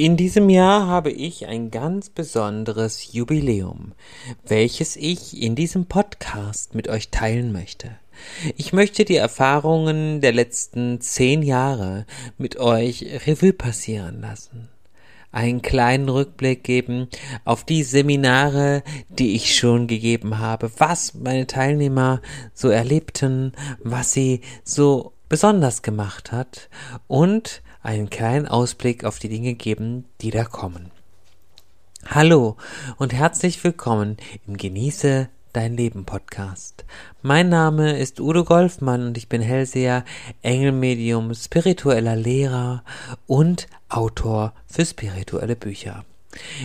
In diesem Jahr habe ich ein ganz besonderes Jubiläum, welches ich in diesem Podcast mit euch teilen möchte. Ich möchte die Erfahrungen der letzten zehn Jahre mit euch Revue passieren lassen. Einen kleinen Rückblick geben auf die Seminare, die ich schon gegeben habe, was meine Teilnehmer so erlebten, was sie so besonders gemacht hat und einen kleinen Ausblick auf die Dinge geben, die da kommen. Hallo und herzlich willkommen im Genieße dein Leben Podcast. Mein Name ist Udo Golfmann und ich bin Hellseher, Engelmedium, spiritueller Lehrer und Autor für spirituelle Bücher.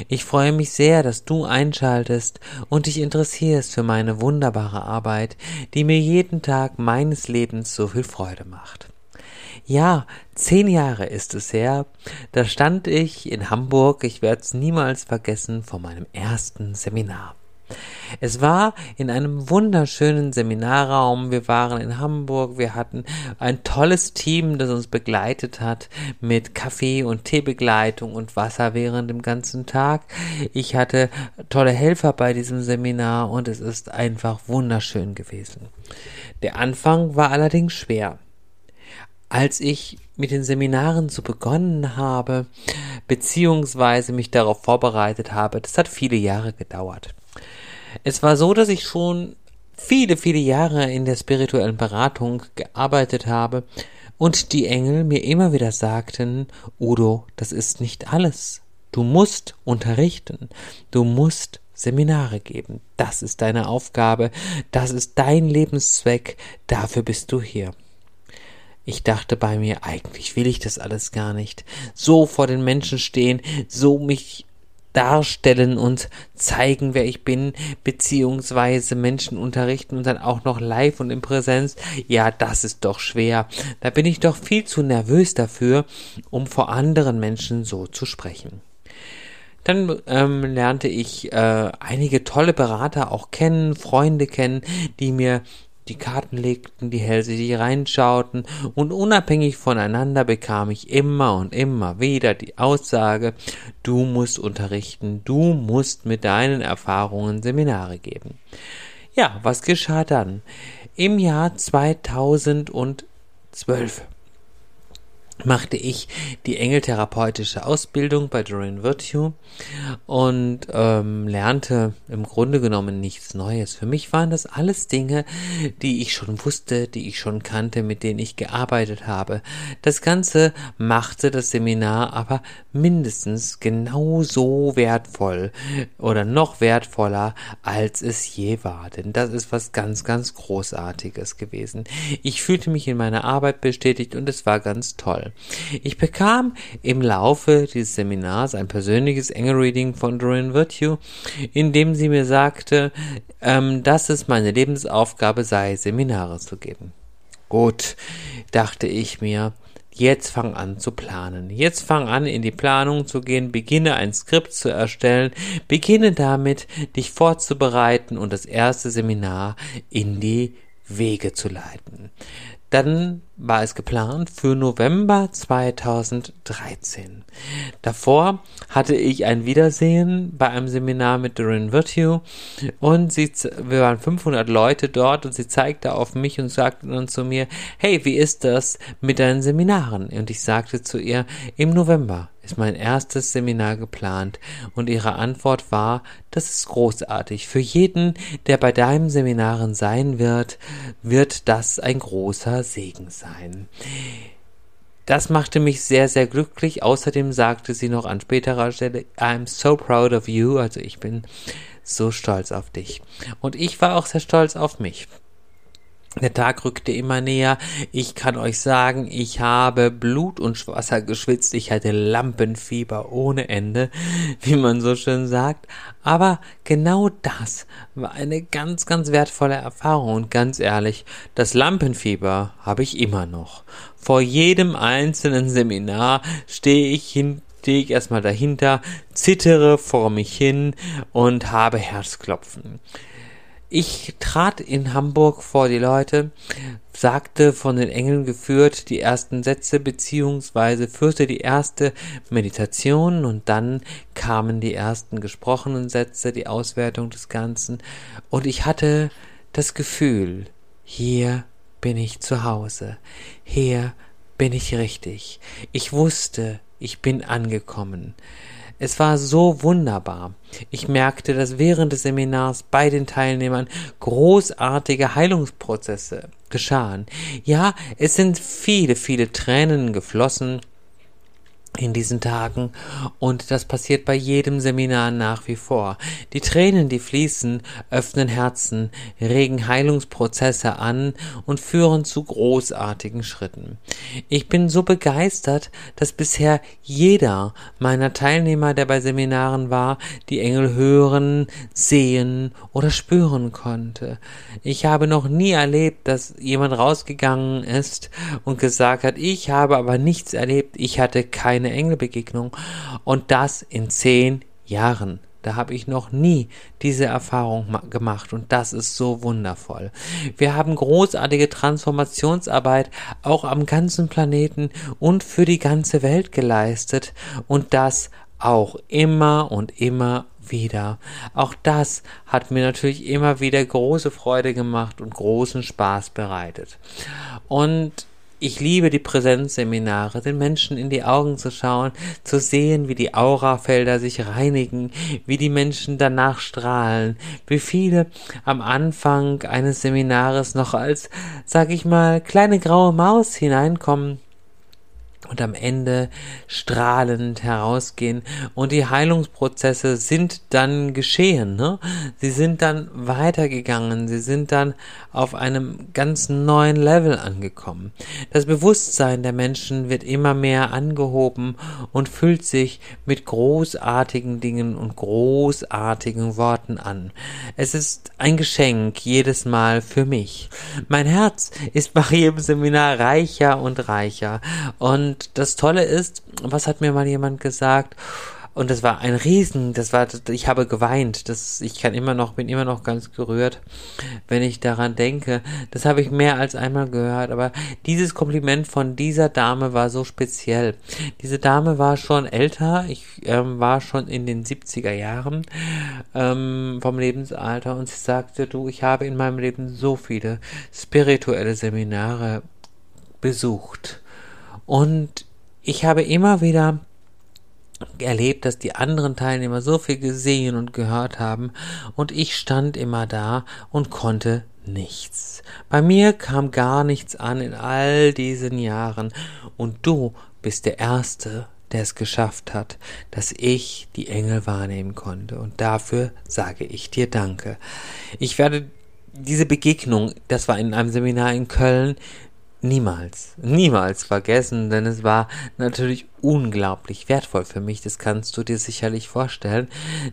Ich freue mich sehr, dass du einschaltest und dich interessierst für meine wunderbare Arbeit, die mir jeden Tag meines Lebens so viel Freude macht. Ja, zehn Jahre ist es her. Da stand ich in Hamburg, ich werde es niemals vergessen, vor meinem ersten Seminar. Es war in einem wunderschönen Seminarraum. Wir waren in Hamburg. Wir hatten ein tolles Team, das uns begleitet hat mit Kaffee und Teebegleitung und Wasser während dem ganzen Tag. Ich hatte tolle Helfer bei diesem Seminar und es ist einfach wunderschön gewesen. Der Anfang war allerdings schwer als ich mit den Seminaren so begonnen habe, beziehungsweise mich darauf vorbereitet habe, das hat viele Jahre gedauert. Es war so, dass ich schon viele, viele Jahre in der spirituellen Beratung gearbeitet habe und die Engel mir immer wieder sagten, Udo, das ist nicht alles. Du musst unterrichten. Du musst Seminare geben. Das ist deine Aufgabe. Das ist dein Lebenszweck. Dafür bist du hier. Ich dachte bei mir, eigentlich will ich das alles gar nicht. So vor den Menschen stehen, so mich darstellen und zeigen, wer ich bin, beziehungsweise Menschen unterrichten und dann auch noch live und in Präsenz. Ja, das ist doch schwer. Da bin ich doch viel zu nervös dafür, um vor anderen Menschen so zu sprechen. Dann ähm, lernte ich äh, einige tolle Berater auch kennen, Freunde kennen, die mir die Karten legten, die Hälse, die reinschauten, und unabhängig voneinander bekam ich immer und immer wieder die Aussage, du musst unterrichten, du musst mit deinen Erfahrungen Seminare geben. Ja, was geschah dann? Im Jahr 2012 machte ich die engeltherapeutische Ausbildung bei Doreen Virtue und ähm, lernte im Grunde genommen nichts Neues. Für mich waren das alles Dinge, die ich schon wusste, die ich schon kannte, mit denen ich gearbeitet habe. Das Ganze machte das Seminar aber mindestens genauso wertvoll oder noch wertvoller, als es je war. Denn das ist was ganz, ganz Großartiges gewesen. Ich fühlte mich in meiner Arbeit bestätigt und es war ganz toll. Ich bekam im Laufe dieses Seminars ein persönliches Engel-Reading von Doreen Virtue, in dem sie mir sagte, ähm, dass es meine Lebensaufgabe sei, Seminare zu geben. Gut, dachte ich mir, Jetzt fang an zu planen. Jetzt fang an, in die Planung zu gehen, beginne ein Skript zu erstellen, beginne damit, dich vorzubereiten und das erste Seminar in die Wege zu leiten. Dann war es geplant für November 2013. Davor hatte ich ein Wiedersehen bei einem Seminar mit Doreen Virtue und sie, wir waren 500 Leute dort und sie zeigte auf mich und sagte dann zu mir, hey, wie ist das mit deinen Seminaren? Und ich sagte zu ihr, im November ist mein erstes Seminar geplant und ihre Antwort war, das ist großartig. Für jeden, der bei deinem Seminaren sein wird, wird das ein großer Segen sein. Das machte mich sehr, sehr glücklich. Außerdem sagte sie noch an späterer Stelle, I'm so proud of you, also ich bin so stolz auf dich. Und ich war auch sehr stolz auf mich. Der Tag rückte immer näher. Ich kann euch sagen, ich habe Blut und Wasser geschwitzt. Ich hatte Lampenfieber ohne Ende, wie man so schön sagt. Aber genau das war eine ganz, ganz wertvolle Erfahrung. Und ganz ehrlich, das Lampenfieber habe ich immer noch. Vor jedem einzelnen Seminar stehe ich hin stehe ich erstmal dahinter, zittere vor mich hin und habe Herzklopfen. Ich trat in Hamburg vor die Leute, sagte von den Engeln geführt die ersten Sätze beziehungsweise führte die erste Meditation und dann kamen die ersten gesprochenen Sätze, die Auswertung des Ganzen und ich hatte das Gefühl, hier bin ich zu Hause, hier bin ich richtig. Ich wusste, ich bin angekommen. Es war so wunderbar. Ich merkte, dass während des Seminars bei den Teilnehmern großartige Heilungsprozesse geschahen. Ja, es sind viele, viele Tränen geflossen, in diesen Tagen und das passiert bei jedem Seminar nach wie vor. Die Tränen, die fließen, öffnen Herzen, regen Heilungsprozesse an und führen zu großartigen Schritten. Ich bin so begeistert, dass bisher jeder meiner Teilnehmer, der bei Seminaren war, die Engel hören, sehen oder spüren konnte. Ich habe noch nie erlebt, dass jemand rausgegangen ist und gesagt hat, ich habe aber nichts erlebt, ich hatte keine eine Engelbegegnung und das in zehn Jahren. Da habe ich noch nie diese Erfahrung gemacht und das ist so wundervoll. Wir haben großartige Transformationsarbeit auch am ganzen Planeten und für die ganze Welt geleistet und das auch immer und immer wieder. Auch das hat mir natürlich immer wieder große Freude gemacht und großen Spaß bereitet. Und ich liebe die Präsenzseminare, den Menschen in die Augen zu schauen, zu sehen, wie die Aurafelder sich reinigen, wie die Menschen danach strahlen, wie viele am Anfang eines Seminares noch als, sag ich mal, kleine graue Maus hineinkommen und am Ende strahlend herausgehen und die Heilungsprozesse sind dann geschehen, ne? Sie sind dann weitergegangen, sie sind dann auf einem ganz neuen Level angekommen. Das Bewusstsein der Menschen wird immer mehr angehoben und füllt sich mit großartigen Dingen und großartigen Worten an. Es ist ein Geschenk jedes Mal für mich. Mein Herz ist bei jedem Seminar reicher und reicher und und das Tolle ist, was hat mir mal jemand gesagt? Und das war ein Riesen, das war, ich habe geweint, das, ich kann immer noch, bin immer noch ganz gerührt, wenn ich daran denke. Das habe ich mehr als einmal gehört, aber dieses Kompliment von dieser Dame war so speziell. Diese Dame war schon älter, ich ähm, war schon in den 70er Jahren ähm, vom Lebensalter und sie sagte, du, ich habe in meinem Leben so viele spirituelle Seminare besucht und ich habe immer wieder erlebt, dass die anderen Teilnehmer so viel gesehen und gehört haben und ich stand immer da und konnte nichts. Bei mir kam gar nichts an in all diesen Jahren und du bist der Erste, der es geschafft hat, dass ich die Engel wahrnehmen konnte und dafür sage ich dir Danke. Ich werde diese Begegnung, das war in einem Seminar in Köln, niemals, niemals vergessen, denn es war natürlich unglaublich wertvoll für mich, das kannst du dir sicherlich vorstellen,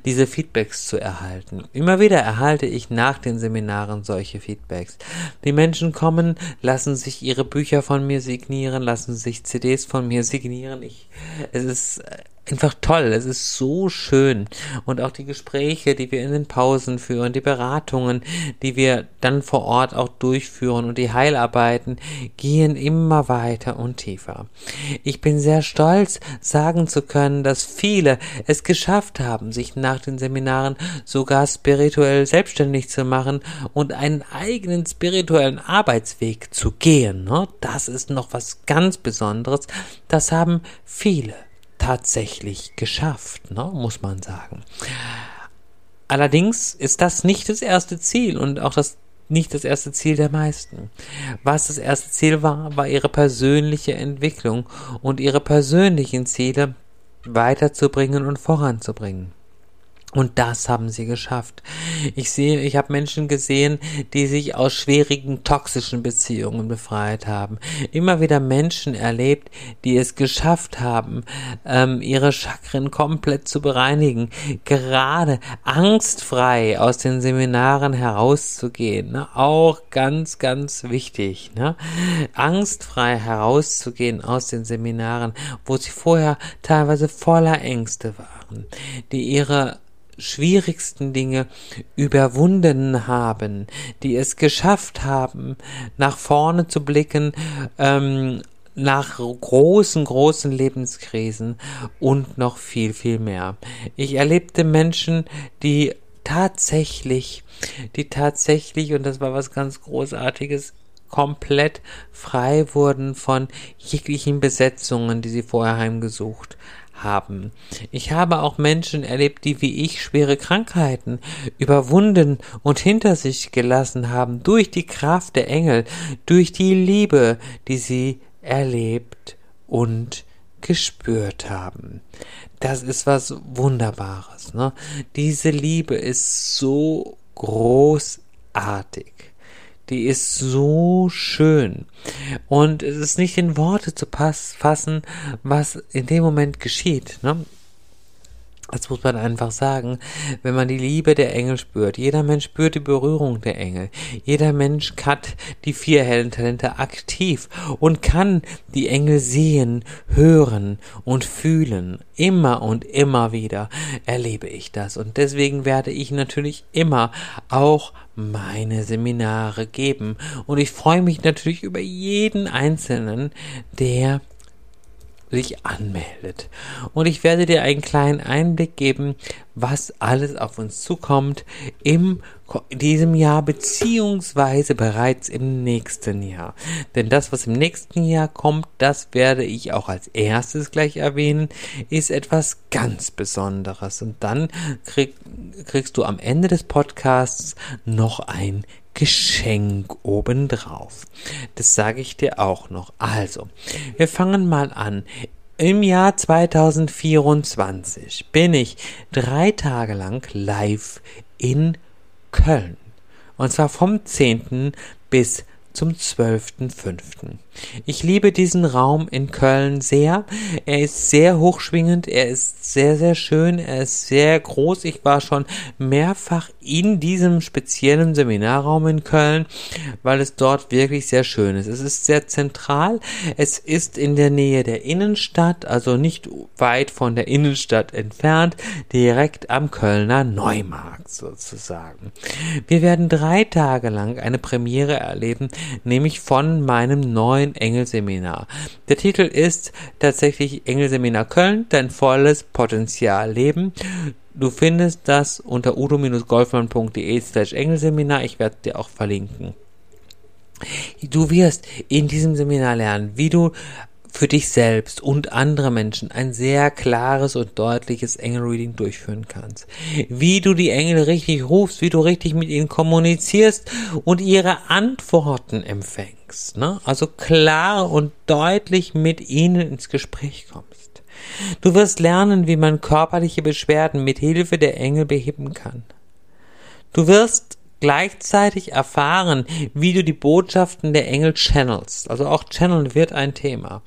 diese Feedbacks zu erhalten. Immer wieder erhalte ich nach den Seminaren solche Feedbacks. Die Menschen kommen, lassen sich ihre Bücher von mir signieren, lassen sich CDs von mir signieren. Ich, es ist einfach toll. Es ist so schön. Und auch die Gespräche, die wir in den Pausen führen, die Beratungen, die wir dann vor Ort auch durchführen und die Heilarbeiten gehen immer weiter und tiefer. Ich bin sehr stolz, sagen zu können, dass viele es geschafft haben, sich nach den Seminaren sogar spirituell selbstständig zu machen und einen eigenen spirituellen Arbeitsweg zu gehen. Ne? Das ist noch was ganz Besonderes. Das haben viele tatsächlich geschafft, ne, muss man sagen. Allerdings ist das nicht das erste Ziel und auch das nicht das erste Ziel der meisten. Was das erste Ziel war, war ihre persönliche Entwicklung und ihre persönlichen Ziele weiterzubringen und voranzubringen. Und das haben sie geschafft. Ich sehe, ich habe Menschen gesehen, die sich aus schwierigen toxischen Beziehungen befreit haben. Immer wieder Menschen erlebt, die es geschafft haben, ähm, ihre Chakren komplett zu bereinigen, gerade angstfrei aus den Seminaren herauszugehen. Ne? Auch ganz, ganz wichtig. Ne? Angstfrei herauszugehen aus den Seminaren, wo sie vorher teilweise voller Ängste waren, die ihre schwierigsten Dinge überwunden haben, die es geschafft haben, nach vorne zu blicken, ähm, nach großen, großen Lebenskrisen und noch viel, viel mehr. Ich erlebte Menschen, die tatsächlich, die tatsächlich, und das war was ganz Großartiges, komplett frei wurden von jeglichen Besetzungen, die sie vorher heimgesucht haben. Ich habe auch Menschen erlebt, die wie ich schwere Krankheiten überwunden und hinter sich gelassen haben durch die Kraft der Engel, durch die Liebe, die sie erlebt und gespürt haben. Das ist was Wunderbares. Ne? Diese Liebe ist so großartig. Die ist so schön. Und es ist nicht in Worte zu fassen, was in dem Moment geschieht. Ne? Das muss man einfach sagen, wenn man die Liebe der Engel spürt. Jeder Mensch spürt die Berührung der Engel. Jeder Mensch hat die vier hellen Talente aktiv und kann die Engel sehen, hören und fühlen. Immer und immer wieder erlebe ich das. Und deswegen werde ich natürlich immer auch meine Seminare geben. Und ich freue mich natürlich über jeden Einzelnen, der sich anmeldet. Und ich werde dir einen kleinen Einblick geben, was alles auf uns zukommt im diesem Jahr beziehungsweise bereits im nächsten Jahr. Denn das, was im nächsten Jahr kommt, das werde ich auch als erstes gleich erwähnen, ist etwas ganz Besonderes. Und dann krieg, kriegst du am Ende des Podcasts noch ein Geschenk obendrauf. Das sage ich dir auch noch. Also, wir fangen mal an. Im Jahr 2024 bin ich drei Tage lang live in Köln. Und zwar vom 10. bis zum 12.05. Ich liebe diesen Raum in Köln sehr. Er ist sehr hochschwingend, er ist sehr, sehr schön, er ist sehr groß. Ich war schon mehrfach in diesem speziellen Seminarraum in Köln, weil es dort wirklich sehr schön ist. Es ist sehr zentral, es ist in der Nähe der Innenstadt, also nicht weit von der Innenstadt entfernt, direkt am Kölner Neumarkt sozusagen. Wir werden drei Tage lang eine Premiere erleben, nämlich von meinem neuen neuen Engelseminar. Der Titel ist tatsächlich Engelseminar Köln, dein volles Potenzial leben. Du findest das unter udo-golfmann.de slash Engelseminar. Ich werde dir auch verlinken. Du wirst in diesem Seminar lernen, wie du für dich selbst und andere Menschen ein sehr klares und deutliches Engelreading durchführen kannst. Wie du die Engel richtig rufst, wie du richtig mit ihnen kommunizierst und ihre Antworten empfängst. Ne? Also klar und deutlich mit ihnen ins Gespräch kommst. Du wirst lernen, wie man körperliche Beschwerden mit Hilfe der Engel beheben kann. Du wirst gleichzeitig erfahren, wie du die Botschaften der Engel channelst. Also auch Channeln wird ein Thema.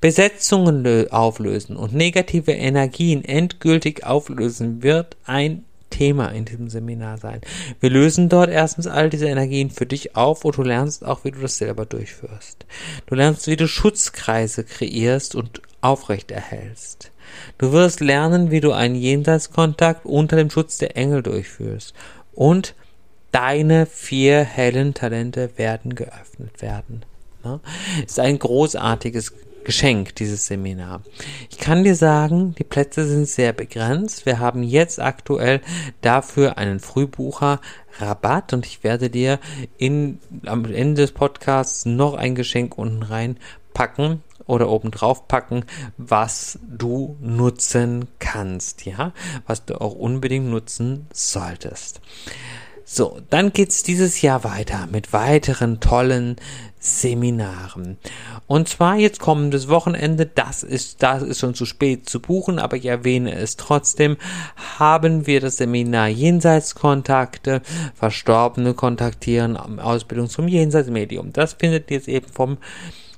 Besetzungen auflösen und negative Energien endgültig auflösen wird ein Thema in diesem Seminar sein. Wir lösen dort erstens all diese Energien für dich auf und du lernst auch, wie du das selber durchführst. Du lernst, wie du Schutzkreise kreierst und aufrechterhältst. Du wirst lernen, wie du einen Jenseitskontakt unter dem Schutz der Engel durchführst. Und deine vier hellen Talente werden geöffnet werden. Ne? Ist ein großartiges Geschenk, dieses Seminar. Ich kann dir sagen, die Plätze sind sehr begrenzt. Wir haben jetzt aktuell dafür einen Frühbucher Rabatt und ich werde dir in, am Ende des Podcasts noch ein Geschenk unten rein packen oder oben drauf packen, was du nutzen kannst, ja, was du auch unbedingt nutzen solltest. So, dann geht's dieses Jahr weiter mit weiteren tollen Seminaren. Und zwar jetzt kommendes Wochenende, das ist, das ist schon zu spät zu buchen, aber ich erwähne es trotzdem, haben wir das Seminar Jenseitskontakte, Verstorbene kontaktieren, Ausbildung zum Jenseitsmedium. Das findet jetzt eben vom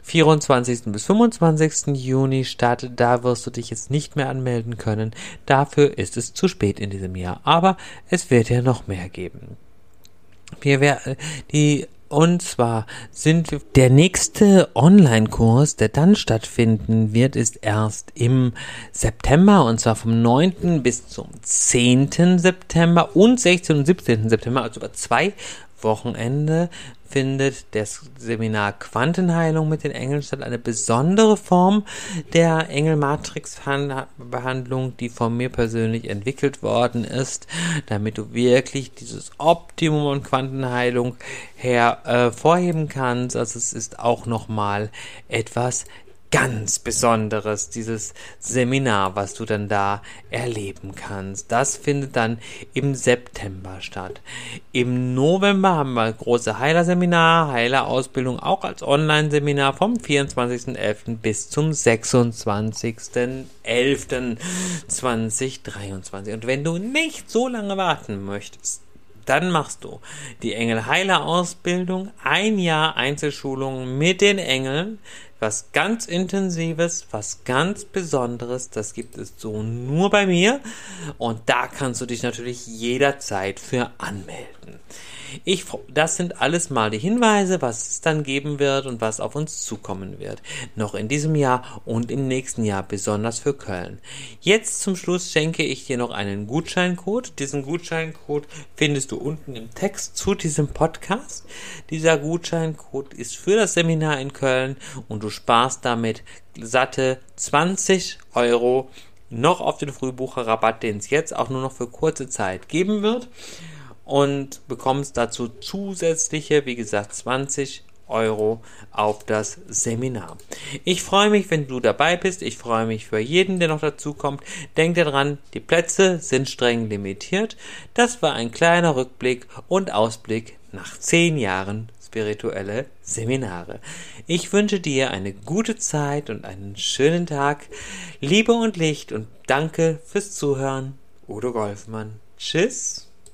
24. bis 25. Juni statt. Da wirst du dich jetzt nicht mehr anmelden können. Dafür ist es zu spät in diesem Jahr. Aber es wird ja noch mehr geben. Wir werden die Und zwar sind der nächste Online-Kurs, der dann stattfinden wird, ist erst im September und zwar vom 9. bis zum 10. September und 16. und 17. September, also über zwei Wochenende findet das Seminar Quantenheilung mit den Engeln statt, eine besondere Form der Engelmatrix-Behandlung, die von mir persönlich entwickelt worden ist, damit du wirklich dieses Optimum und Quantenheilung hervorheben äh, kannst. Also es ist auch nochmal etwas ganz Besonderes, dieses Seminar, was du dann da erleben kannst. Das findet dann im September statt. Im November haben wir große Heilerseminar, Heilerausbildung auch als Online-Seminar vom 24.11. bis zum 26.11.2023. Und wenn du nicht so lange warten möchtest, dann machst du die Engel-Heiler-Ausbildung, ein Jahr Einzelschulung mit den Engeln, was ganz Intensives, was ganz Besonderes. Das gibt es so nur bei mir. Und da kannst du dich natürlich jederzeit für anmelden. Ich, das sind alles mal die Hinweise, was es dann geben wird und was auf uns zukommen wird. Noch in diesem Jahr und im nächsten Jahr, besonders für Köln. Jetzt zum Schluss schenke ich dir noch einen Gutscheincode. Diesen Gutscheincode findest du unten im Text zu diesem Podcast. Dieser Gutscheincode ist für das Seminar in Köln und du sparst damit satte 20 Euro noch auf den Frühbucherrabatt, den es jetzt auch nur noch für kurze Zeit geben wird und bekommst dazu zusätzliche, wie gesagt, 20 Euro auf das Seminar. Ich freue mich, wenn du dabei bist. Ich freue mich für jeden, der noch dazu kommt. Denk daran, die Plätze sind streng limitiert. Das war ein kleiner Rückblick und Ausblick nach zehn Jahren spirituelle Seminare. Ich wünsche dir eine gute Zeit und einen schönen Tag. Liebe und Licht und danke fürs Zuhören. Udo Golfmann. Tschüss.